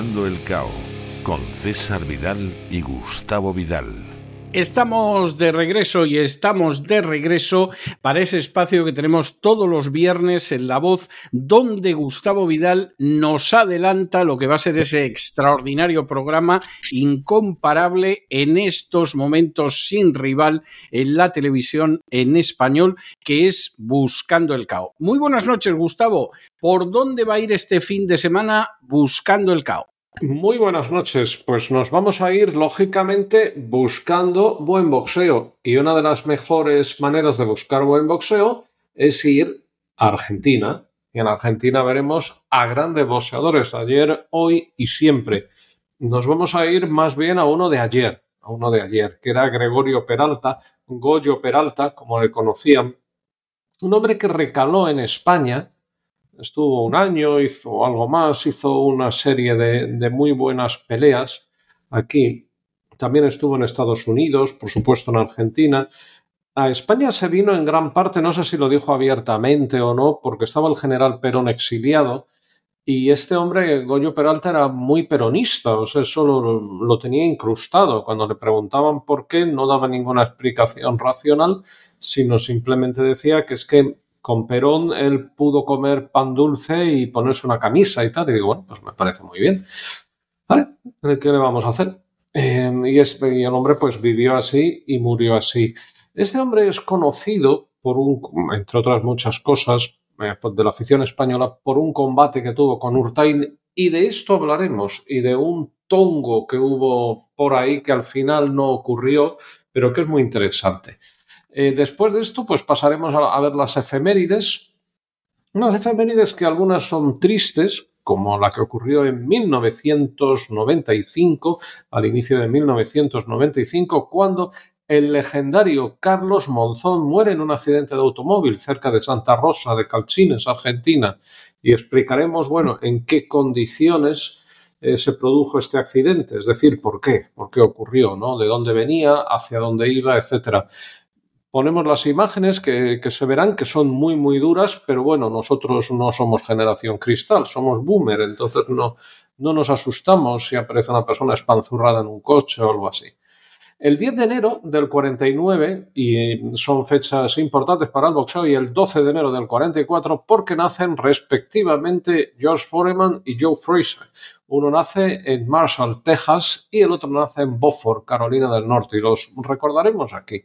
el Cao con César Vidal y Gustavo Vidal. Estamos de regreso y estamos de regreso para ese espacio que tenemos todos los viernes en La Voz, donde Gustavo Vidal nos adelanta lo que va a ser ese extraordinario programa incomparable en estos momentos sin rival en la televisión en español, que es Buscando el Cao. Muy buenas noches, Gustavo. ¿Por dónde va a ir este fin de semana Buscando el Cao? Muy buenas noches. Pues nos vamos a ir, lógicamente, buscando buen boxeo. Y una de las mejores maneras de buscar buen boxeo es ir a Argentina. Y en Argentina veremos a grandes boxeadores, ayer, hoy y siempre. Nos vamos a ir más bien a uno de ayer, a uno de ayer, que era Gregorio Peralta, Goyo Peralta, como le conocían. Un hombre que recaló en España estuvo un año, hizo algo más, hizo una serie de, muy buenas peleas aquí. También estuvo en Estados Unidos, por supuesto en Argentina. A España se vino en gran parte, no sé si lo dijo abiertamente o no, porque estaba el general Perón exiliado y este hombre, Goyo Peralta, era muy peronista, o sea, eso lo, lo, tenía incrustado. Cuando le preguntaban por qué, no daba ninguna explicación racional, sino simplemente decía que es que con Perón él pudo comer pan dulce y ponerse una camisa y tal. Y digo, bueno, pues me parece muy bien. ¿Qué le vamos a hacer? Eh, y, y, el hombre pues vivió así y murió así. Este hombre es conocido por un, entre otras muchas cosas, eh, pues de la afición española, por un combate que tuvo con Urtain y de esto hablaremos y de un tongo que hubo por ahí que al final no ocurrió, pero que es muy interesante. Eh, después de esto, pues pasaremos a, ver las efemérides. Unas efemérides que algunas son tristes, como la que ocurrió en 1995, al inicio de 1995, cuando el legendario Carlos Monzón muere en un accidente de automóvil cerca de Santa Rosa de Calchines, Argentina. Y explicaremos, bueno, en qué condiciones eh, se produjo este accidente, es decir, por qué, por qué ocurrió, ¿no? De dónde venía, hacia dónde iba, etcétera ponemos las imágenes que, se verán que son muy, muy duras, pero bueno, nosotros no somos generación cristal, somos boomer, entonces no, no nos asustamos si aparece una persona espanzurrada en un coche o algo así. El 10 de enero del 49, y son fechas importantes para el boxeo, y el 12 de enero del 44, porque nacen respectivamente George Foreman y Joe Fraser. Uno nace en Marshall, Texas, y el otro nace en Beaufort, Carolina del Norte, y los recordaremos aquí.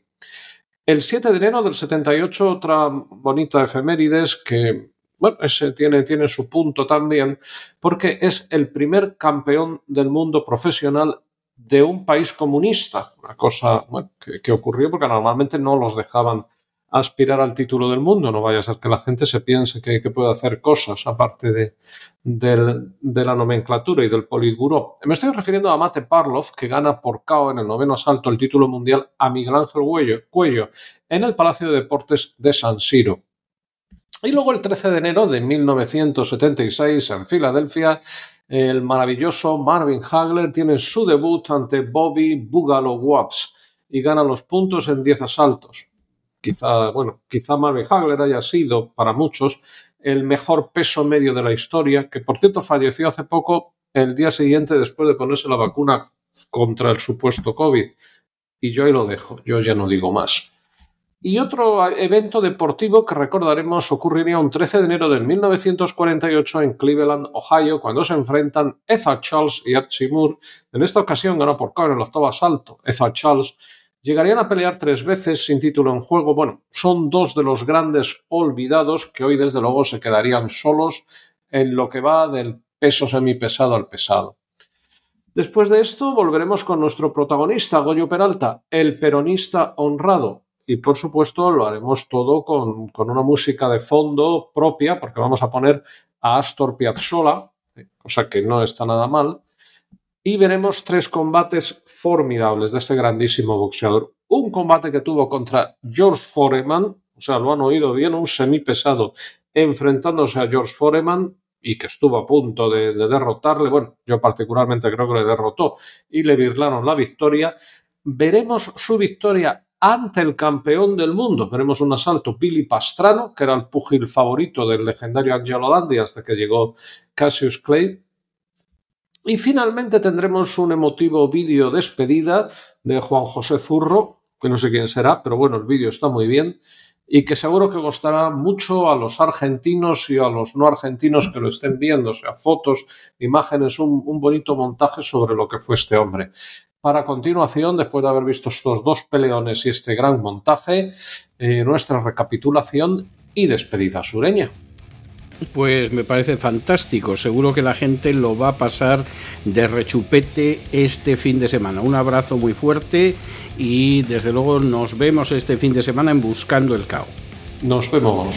El 7 de enero del 78, otra bonita efemérides que, bueno, ese tiene, tiene su punto también, porque es el primer campeón del mundo profesional de un país comunista, una cosa que, que, ocurrió porque normalmente no los dejaban aspirar al título del mundo. No vaya a ser que la gente se piense que, puede hacer cosas aparte de, la nomenclatura y del Politburo. Me estoy refiriendo a Mate Parlov, que gana por KO en el noveno asalto el título mundial a Miguel Ángel Cuello en el Palacio de Deportes de San Siro. Y luego el 13 de enero de 1976 en Filadelfia, el maravilloso Marvin Hagler tiene su debut ante Bobby Bugalo Wobbs y gana los puntos en 10 asaltos quizá, bueno, quizá Marvin Hagler haya sido para muchos el mejor peso medio de la historia, que por cierto falleció hace poco el día siguiente después de ponerse la vacuna contra el supuesto COVID. Y yo ahí lo dejo, yo ya no digo más. Y otro evento deportivo que recordaremos ocurriría un 13 de enero de 1948 en Cleveland, Ohio, cuando se enfrentan Ethel Charles y Archie Moore. En esta ocasión ganó por KO el octavo asalto. Ethel Charles Llegarían a pelear tres veces sin título en juego. Bueno, son dos de los grandes olvidados que hoy desde luego se quedarían solos en lo que va del peso semipesado al pesado. Después de esto volveremos con nuestro protagonista, Goyo Peralta, el peronista honrado. Y por supuesto lo haremos todo con, con una música de fondo propia, porque vamos a poner a Astor Piazzolla, cosa que no está nada mal. Y veremos tres combates formidables de este grandísimo boxeador. Un combate que tuvo contra George Foreman, o sea, lo han oído bien, un semipesado enfrentándose a George Foreman y que estuvo a punto de, derrotarle. Bueno, yo particularmente creo que le derrotó y le virlaron la victoria. Veremos su victoria ante el campeón del mundo. Veremos un asalto Billy Pastrano, que era el pugil favorito del legendario Angelo Dandi hasta que llegó Cassius Clay. Y finalmente tendremos un emotivo vídeo despedida de Juan José Zurro, que no sé quién será, pero bueno, el vídeo está muy bien y que seguro que gustará mucho a los argentinos y a los no argentinos que lo estén viendo, o sea, fotos, imágenes, un, bonito montaje sobre lo que fue este hombre. Para continuación, después de haber visto estos dos peleones y este gran montaje, eh, nuestra recapitulación y despedida sureña. Pues me parece fantástico, seguro que la gente lo va a pasar de rechupete este fin de semana. Un abrazo muy fuerte y desde luego nos vemos este fin de semana en Buscando el Cao. Nos vemos.